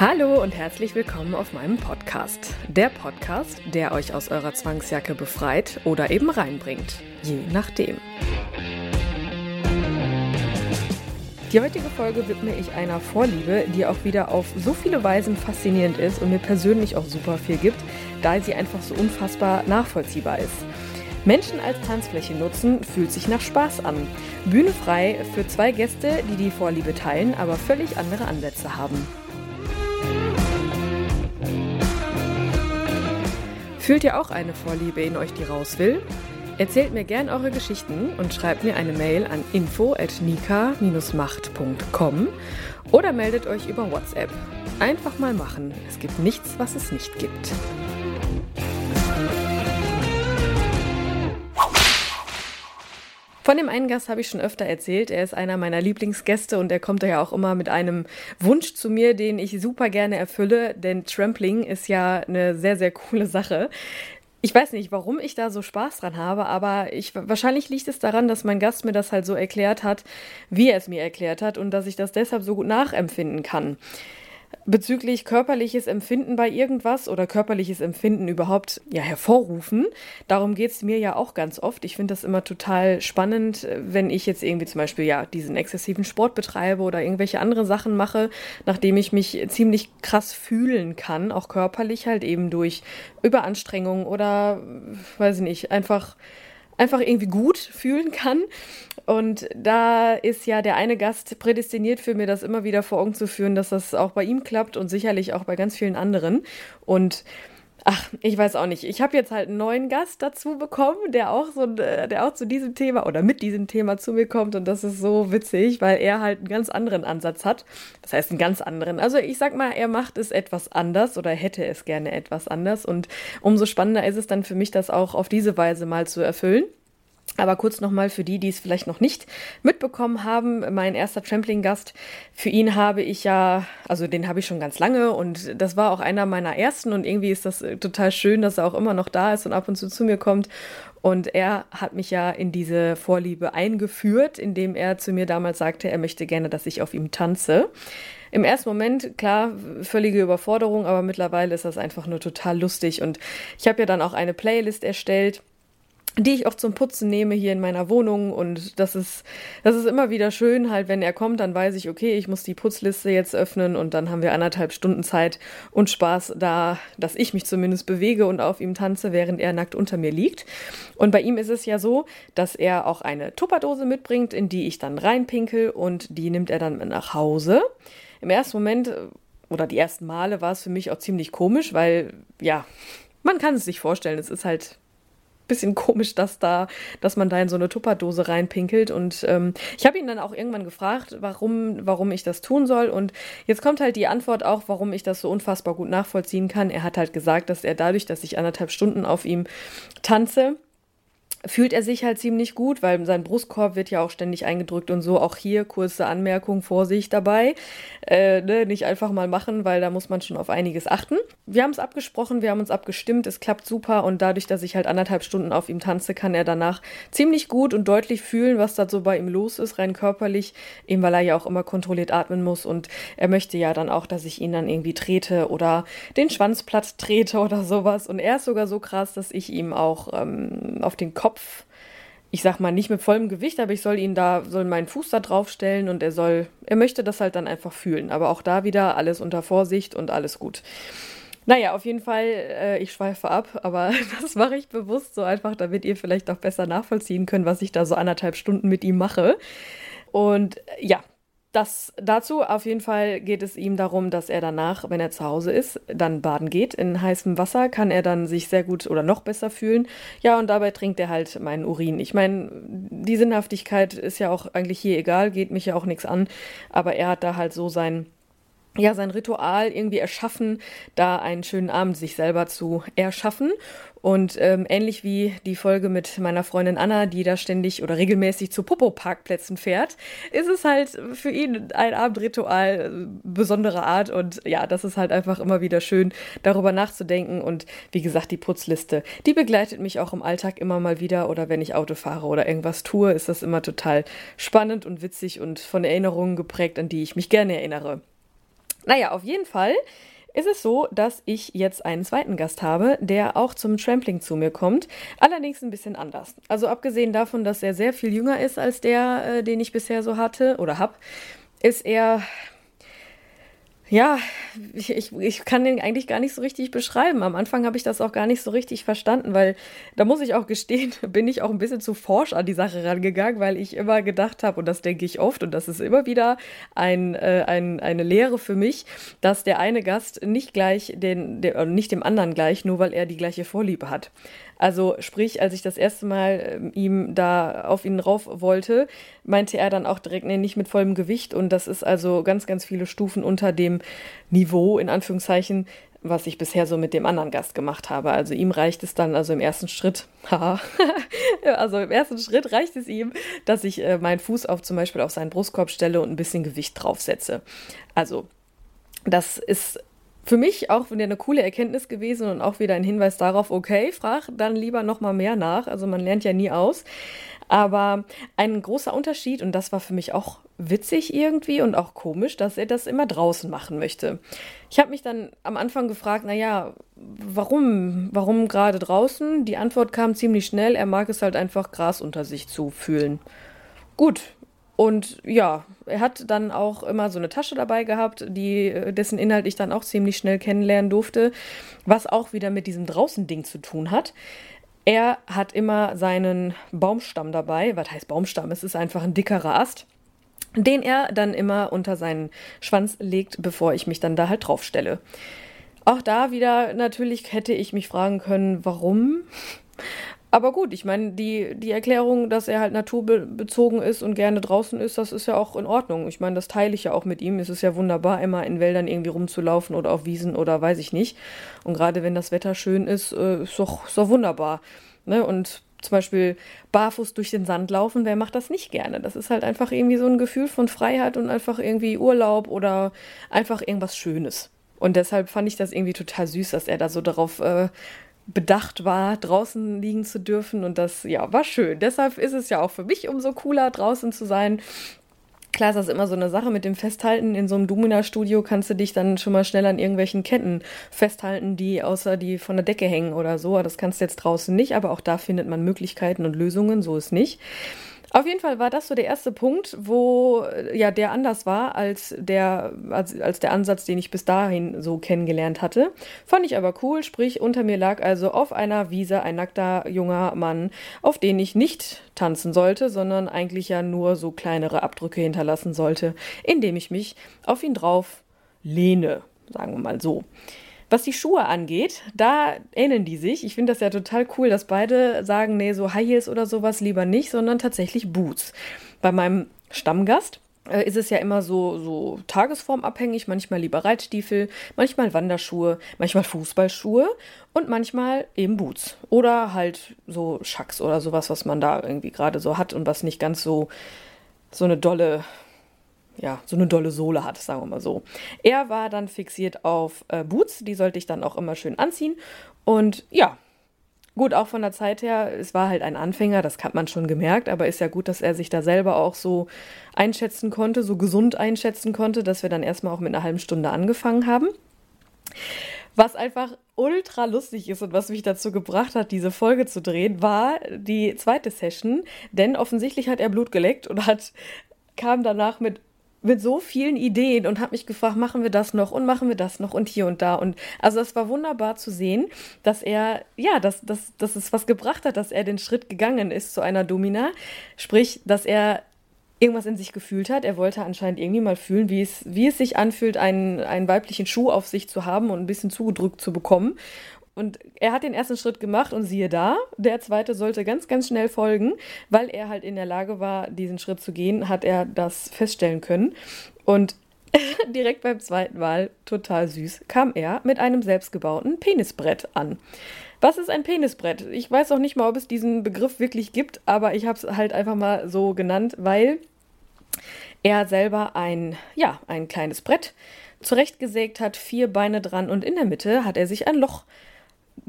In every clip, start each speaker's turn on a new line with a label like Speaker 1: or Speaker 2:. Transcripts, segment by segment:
Speaker 1: Hallo und herzlich willkommen auf meinem Podcast. Der Podcast, der euch aus eurer Zwangsjacke befreit oder eben reinbringt. Je nachdem. Die heutige Folge widme ich einer Vorliebe, die auch wieder auf so viele Weisen faszinierend ist und mir persönlich auch super viel gibt, da sie einfach so unfassbar nachvollziehbar ist. Menschen als Tanzfläche nutzen, fühlt sich nach Spaß an. Bühne frei für zwei Gäste, die die Vorliebe teilen, aber völlig andere Ansätze haben. Fühlt ihr auch eine Vorliebe in euch, die raus will? Erzählt mir gern eure Geschichten und schreibt mir eine Mail an info@nika-macht.com oder meldet euch über WhatsApp. Einfach mal machen. Es gibt nichts, was es nicht gibt. Von dem einen Gast habe ich schon öfter erzählt. Er ist einer meiner Lieblingsgäste und er kommt ja auch immer mit einem Wunsch zu mir, den ich super gerne erfülle, denn Trampling ist ja eine sehr, sehr coole Sache. Ich weiß nicht, warum ich da so Spaß dran habe, aber ich, wahrscheinlich liegt es daran, dass mein Gast mir das halt so erklärt hat, wie er es mir erklärt hat und dass ich das deshalb so gut nachempfinden kann bezüglich körperliches Empfinden bei irgendwas oder körperliches Empfinden überhaupt ja hervorrufen. Darum geht es mir ja auch ganz oft. Ich finde das immer total spannend, wenn ich jetzt irgendwie zum Beispiel ja diesen exzessiven Sport betreibe oder irgendwelche andere Sachen mache, nachdem ich mich ziemlich krass fühlen kann, auch körperlich halt eben durch Überanstrengung oder weiß ich nicht, einfach einfach irgendwie gut fühlen kann. Und da ist ja der eine Gast prädestiniert für mir, das immer wieder vor Augen zu führen, dass das auch bei ihm klappt und sicherlich auch bei ganz vielen anderen. Und Ach, ich weiß auch nicht. Ich habe jetzt halt einen neuen Gast dazu bekommen, der auch so, der auch zu diesem Thema oder mit diesem Thema zu mir kommt und das ist so witzig, weil er halt einen ganz anderen Ansatz hat. Das heißt einen ganz anderen. Also ich sag mal, er macht es etwas anders oder hätte es gerne etwas anders und umso spannender ist es dann für mich, das auch auf diese Weise mal zu erfüllen. Aber kurz nochmal für die, die es vielleicht noch nicht mitbekommen haben, mein erster Trampling-Gast, für ihn habe ich ja, also den habe ich schon ganz lange und das war auch einer meiner ersten und irgendwie ist das äh, total schön, dass er auch immer noch da ist und ab und zu zu mir kommt. Und er hat mich ja in diese Vorliebe eingeführt, indem er zu mir damals sagte, er möchte gerne, dass ich auf ihm tanze. Im ersten Moment, klar, völlige Überforderung, aber mittlerweile ist das einfach nur total lustig. Und ich habe ja dann auch eine Playlist erstellt die ich auch zum Putzen nehme hier in meiner Wohnung. Und das ist das ist immer wieder schön halt wenn er kommt dann weiß ich okay ich muss die Putzliste jetzt öffnen und dann haben wir anderthalb Stunden Zeit und Spaß da dass ich mich zumindest bewege und auf ihm tanze während er nackt unter mir liegt. Und bei ihm ist es ja so dass er auch eine Tupperdose mitbringt in die ich dann reinpinkel und die nimmt er dann mit nach Hause. Im ersten Moment oder die ersten Male war es für mich auch ziemlich komisch weil ja man kann es sich vorstellen es ist halt bisschen komisch, dass da, dass man da in so eine Tupperdose reinpinkelt. Und ähm, ich habe ihn dann auch irgendwann gefragt, warum, warum ich das tun soll. Und jetzt kommt halt die Antwort auch, warum ich das so unfassbar gut nachvollziehen kann. Er hat halt gesagt, dass er dadurch, dass ich anderthalb Stunden auf ihm tanze, fühlt er sich halt ziemlich gut, weil sein Brustkorb wird ja auch ständig eingedrückt und so. Auch hier kurze Anmerkung, Vorsicht dabei. Äh, ne, nicht einfach mal machen, weil da muss man schon auf einiges achten. Wir haben es abgesprochen, wir haben uns abgestimmt, es klappt super und dadurch, dass ich halt anderthalb Stunden auf ihm tanze, kann er danach ziemlich gut und deutlich fühlen, was da so bei ihm los ist, rein körperlich, eben weil er ja auch immer kontrolliert atmen muss und er möchte ja dann auch, dass ich ihn dann irgendwie trete oder den Schwanz platt trete oder sowas. Und er ist sogar so krass, dass ich ihm auch ähm, auf den Kopf Kopf, ich sag mal nicht mit vollem Gewicht, aber ich soll ihn da, soll meinen Fuß da drauf stellen und er soll, er möchte das halt dann einfach fühlen. Aber auch da wieder alles unter Vorsicht und alles gut. Naja, auf jeden Fall, äh, ich schweife ab, aber das mache ich bewusst so einfach, damit ihr vielleicht auch besser nachvollziehen könnt, was ich da so anderthalb Stunden mit ihm mache. Und ja, das dazu. Auf jeden Fall geht es ihm darum, dass er danach, wenn er zu Hause ist, dann baden geht. In heißem Wasser kann er dann sich sehr gut oder noch besser fühlen. Ja, und dabei trinkt er halt meinen Urin. Ich meine, die Sinnhaftigkeit ist ja auch eigentlich hier egal, geht mich ja auch nichts an. Aber er hat da halt so sein ja, sein Ritual irgendwie erschaffen, da einen schönen Abend sich selber zu erschaffen. Und ähm, ähnlich wie die Folge mit meiner Freundin Anna, die da ständig oder regelmäßig zu Popo-Parkplätzen fährt, ist es halt für ihn ein Abendritual äh, besonderer Art. Und ja, das ist halt einfach immer wieder schön, darüber nachzudenken. Und wie gesagt, die Putzliste, die begleitet mich auch im Alltag immer mal wieder. Oder wenn ich Auto fahre oder irgendwas tue, ist das immer total spannend und witzig und von Erinnerungen geprägt, an die ich mich gerne erinnere. Naja, auf jeden Fall ist es so, dass ich jetzt einen zweiten Gast habe, der auch zum Trampling zu mir kommt. Allerdings ein bisschen anders. Also abgesehen davon, dass er sehr viel jünger ist als der, äh, den ich bisher so hatte oder hab, ist er ja, ich, ich, kann den eigentlich gar nicht so richtig beschreiben. Am Anfang habe ich das auch gar nicht so richtig verstanden, weil da muss ich auch gestehen, bin ich auch ein bisschen zu forsch an die Sache rangegangen, weil ich immer gedacht habe, und das denke ich oft, und das ist immer wieder ein, äh, ein, eine Lehre für mich, dass der eine Gast nicht gleich den, der, nicht dem anderen gleich, nur weil er die gleiche Vorliebe hat. Also sprich, als ich das erste Mal äh, ihm da auf ihn rauf wollte, meinte er dann auch direkt, nee, nicht mit vollem Gewicht. Und das ist also ganz, ganz viele Stufen unter dem Niveau, in Anführungszeichen, was ich bisher so mit dem anderen Gast gemacht habe. Also ihm reicht es dann, also im ersten Schritt, also im ersten Schritt reicht es ihm, dass ich äh, meinen Fuß auf zum Beispiel auf seinen Brustkorb stelle und ein bisschen Gewicht draufsetze. Also das ist für mich auch wieder eine coole Erkenntnis gewesen und auch wieder ein Hinweis darauf, okay, frag dann lieber nochmal mehr nach. Also man lernt ja nie aus. Aber ein großer Unterschied, und das war für mich auch witzig irgendwie und auch komisch, dass er das immer draußen machen möchte. Ich habe mich dann am Anfang gefragt, naja, warum, warum gerade draußen? Die Antwort kam ziemlich schnell, er mag es halt einfach Gras unter sich zu fühlen. Gut, und ja, er hat dann auch immer so eine Tasche dabei gehabt, die, äh, dessen Inhalt ich dann auch ziemlich schnell kennenlernen durfte, was auch wieder mit diesem Draußen-Ding zu tun hat. Er hat immer seinen Baumstamm dabei. Was heißt Baumstamm? Es ist einfach ein dickerer Ast, den er dann immer unter seinen Schwanz legt, bevor ich mich dann da halt draufstelle. Auch da wieder natürlich hätte ich mich fragen können, warum? Aber gut, ich meine, die, die Erklärung, dass er halt naturbezogen ist und gerne draußen ist, das ist ja auch in Ordnung. Ich meine, das teile ich ja auch mit ihm. Es ist ja wunderbar, immer in Wäldern irgendwie rumzulaufen oder auf Wiesen oder weiß ich nicht. Und gerade wenn das Wetter schön ist, äh, ist doch, ist doch wunderbar. Ne? Und zum Beispiel barfuß durch den Sand laufen, wer macht das nicht gerne? Das ist halt einfach irgendwie so ein Gefühl von Freiheit und einfach irgendwie Urlaub oder einfach irgendwas Schönes. Und deshalb fand ich das irgendwie total süß, dass er da so darauf äh, bedacht war, draußen liegen zu dürfen. Und das, ja, war schön. Deshalb ist es ja auch für mich umso cooler, draußen zu sein. Klar ist das immer so eine Sache mit dem Festhalten. In so einem Domina-Studio kannst du dich dann schon mal schnell an irgendwelchen Ketten festhalten, die außer die von der Decke hängen oder so. Das kannst du jetzt draußen nicht, aber auch da findet man Möglichkeiten und Lösungen, so ist nicht. Auf jeden Fall war das so der erste Punkt, wo ja der anders war als der, als, als der Ansatz, den ich bis dahin so kennengelernt hatte. Fand ich aber cool, sprich, unter mir lag also auf einer Wiese ein nackter junger Mann, auf den ich nicht tanzen sollte, sondern eigentlich ja nur so kleinere Abdrücke hinterlassen sollte, indem ich mich auf ihn drauf lehne, sagen wir mal so. Was die Schuhe angeht, da ähneln die sich. Ich finde das ja total cool, dass beide sagen, nee, so High Heels oder sowas lieber nicht, sondern tatsächlich Boots. Bei meinem Stammgast äh, ist es ja immer so, so tagesformabhängig, manchmal lieber Reitstiefel, manchmal Wanderschuhe, manchmal Fußballschuhe und manchmal eben Boots. Oder halt so Schacks oder sowas, was man da irgendwie gerade so hat und was nicht ganz so, so eine dolle ja, so eine dolle Sohle hat, sagen wir mal so. Er war dann fixiert auf äh, Boots, die sollte ich dann auch immer schön anziehen. Und ja, gut, auch von der Zeit her, es war halt ein Anfänger, das hat man schon gemerkt, aber ist ja gut, dass er sich da selber auch so einschätzen konnte, so gesund einschätzen konnte, dass wir dann erstmal auch mit einer halben Stunde angefangen haben. Was einfach ultra lustig ist und was mich dazu gebracht hat, diese Folge zu drehen, war die zweite Session, denn offensichtlich hat er Blut geleckt und hat kam danach mit mit so vielen Ideen und habe mich gefragt, machen wir das noch und machen wir das noch und hier und da. Und also es war wunderbar zu sehen, dass er, ja, dass, dass, dass es was gebracht hat, dass er den Schritt gegangen ist zu einer Domina. Sprich, dass er irgendwas in sich gefühlt hat. Er wollte anscheinend irgendwie mal fühlen, wie es, wie es sich anfühlt, einen, einen weiblichen Schuh auf sich zu haben und ein bisschen zugedrückt zu bekommen. Und er hat den ersten Schritt gemacht und siehe da, der zweite sollte ganz, ganz schnell folgen, weil er halt in der Lage war, diesen Schritt zu gehen, hat er das feststellen können. Und direkt beim zweiten Mal, total süß, kam er mit einem selbstgebauten Penisbrett an. Was ist ein Penisbrett? Ich weiß auch nicht mal, ob es diesen Begriff wirklich gibt, aber ich habe es halt einfach mal so genannt, weil er selber ein, ja, ein kleines Brett zurechtgesägt hat, vier Beine dran und in der Mitte hat er sich ein Loch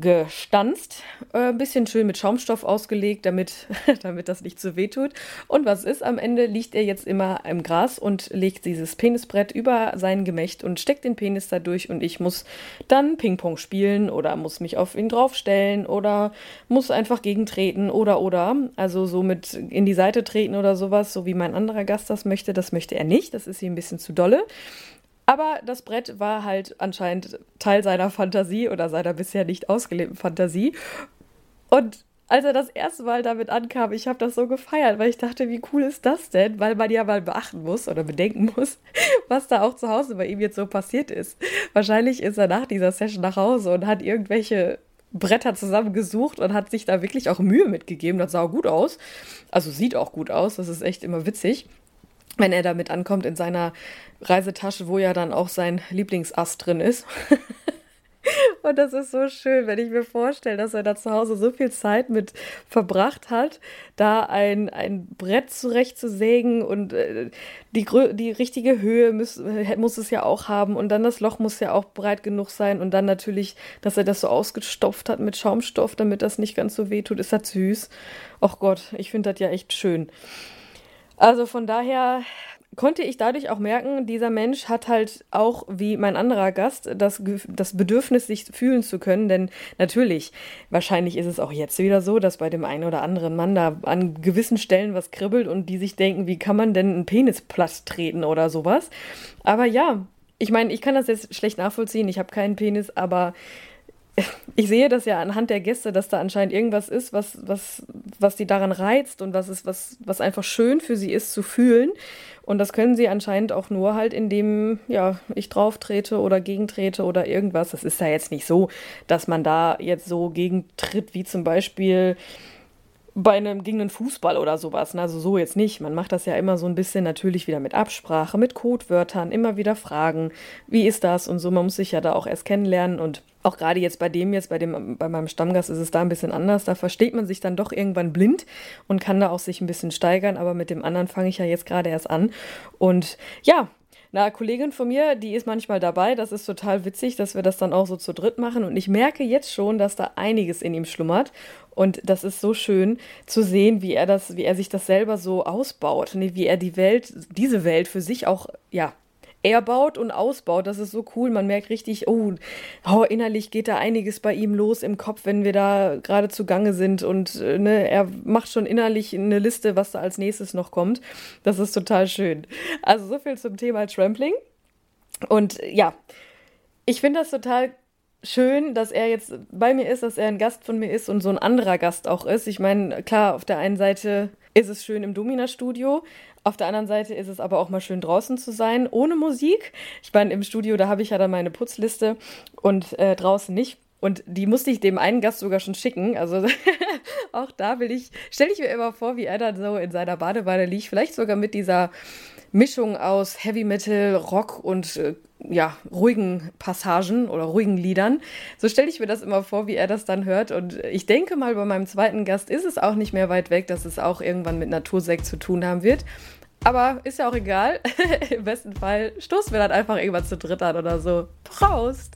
Speaker 1: gestanzt, äh, ein bisschen schön mit Schaumstoff ausgelegt, damit, damit das nicht zu weh tut. Und was ist? Am Ende liegt er jetzt immer im Gras und legt dieses Penisbrett über sein Gemächt und steckt den Penis da durch und ich muss dann Ping-Pong spielen oder muss mich auf ihn draufstellen oder muss einfach gegentreten oder oder. Also so mit in die Seite treten oder sowas, so wie mein anderer Gast das möchte. Das möchte er nicht. Das ist ihm ein bisschen zu dolle. Aber das Brett war halt anscheinend Teil seiner Fantasie oder seiner bisher nicht ausgelebten Fantasie. Und als er das erste Mal damit ankam, ich habe das so gefeiert, weil ich dachte, wie cool ist das denn? Weil man ja mal beachten muss oder bedenken muss, was da auch zu Hause bei ihm jetzt so passiert ist. Wahrscheinlich ist er nach dieser Session nach Hause und hat irgendwelche Bretter zusammengesucht und hat sich da wirklich auch Mühe mitgegeben. Das sah gut aus. Also sieht auch gut aus. Das ist echt immer witzig wenn er damit ankommt in seiner Reisetasche, wo ja dann auch sein Lieblingsast drin ist. Und das ist so schön, wenn ich mir vorstelle, dass er da zu Hause so viel Zeit mit verbracht hat, da ein, ein Brett zurechtzusägen und äh, die, die richtige Höhe muss, muss es ja auch haben und dann das Loch muss ja auch breit genug sein und dann natürlich, dass er das so ausgestopft hat mit Schaumstoff, damit das nicht ganz so weh tut, ist das süß. Ach Gott, ich finde das ja echt schön. Also von daher konnte ich dadurch auch merken, dieser Mensch hat halt auch wie mein anderer Gast das, das Bedürfnis, sich fühlen zu können. Denn natürlich, wahrscheinlich ist es auch jetzt wieder so, dass bei dem einen oder anderen Mann da an gewissen Stellen was kribbelt und die sich denken, wie kann man denn einen Penis platt treten oder sowas. Aber ja, ich meine, ich kann das jetzt schlecht nachvollziehen. Ich habe keinen Penis, aber ich sehe das ja anhand der Gäste, dass da anscheinend irgendwas ist, was, was, was die daran reizt und was ist, was, was einfach schön für sie ist zu fühlen. Und das können sie anscheinend auch nur halt, indem ja, ich drauf trete oder gegentrete oder irgendwas. Das ist ja jetzt nicht so, dass man da jetzt so gegentritt, wie zum Beispiel bei einem gegen einen Fußball oder sowas. Ne? Also so jetzt nicht. Man macht das ja immer so ein bisschen natürlich wieder mit Absprache, mit Codewörtern, immer wieder fragen, wie ist das und so. Man muss sich ja da auch erst kennenlernen und auch gerade jetzt bei dem jetzt, bei dem, bei meinem Stammgast ist es da ein bisschen anders. Da versteht man sich dann doch irgendwann blind und kann da auch sich ein bisschen steigern, aber mit dem anderen fange ich ja jetzt gerade erst an. Und ja, eine Kollegin von mir, die ist manchmal dabei. Das ist total witzig, dass wir das dann auch so zu dritt machen. Und ich merke jetzt schon, dass da einiges in ihm schlummert. Und das ist so schön zu sehen, wie er das, wie er sich das selber so ausbaut, wie er die Welt, diese Welt für sich auch, ja, er und ausbaut. Das ist so cool. Man merkt richtig, oh, oh, innerlich geht da einiges bei ihm los im Kopf, wenn wir da gerade zugange sind. Und äh, ne, er macht schon innerlich eine Liste, was da als nächstes noch kommt. Das ist total schön. Also so viel zum Thema Trampling. Und ja, ich finde das total schön, dass er jetzt bei mir ist, dass er ein Gast von mir ist und so ein anderer Gast auch ist. Ich meine, klar, auf der einen Seite ist es schön im Domina-Studio, auf der anderen Seite ist es aber auch mal schön draußen zu sein, ohne Musik. Ich meine, im Studio, da habe ich ja dann meine Putzliste und äh, draußen nicht. Und die musste ich dem einen Gast sogar schon schicken. Also auch da will ich, stelle ich mir immer vor, wie er dann so in seiner Badewanne liegt. Vielleicht sogar mit dieser Mischung aus Heavy Metal, Rock und äh, ja, ruhigen Passagen oder ruhigen Liedern. So stelle ich mir das immer vor, wie er das dann hört. Und ich denke mal, bei meinem zweiten Gast ist es auch nicht mehr weit weg, dass es auch irgendwann mit Natursekt zu tun haben wird. Aber ist ja auch egal. Im besten Fall stoßen wir dann einfach irgendwann zu dritt an oder so. Prost!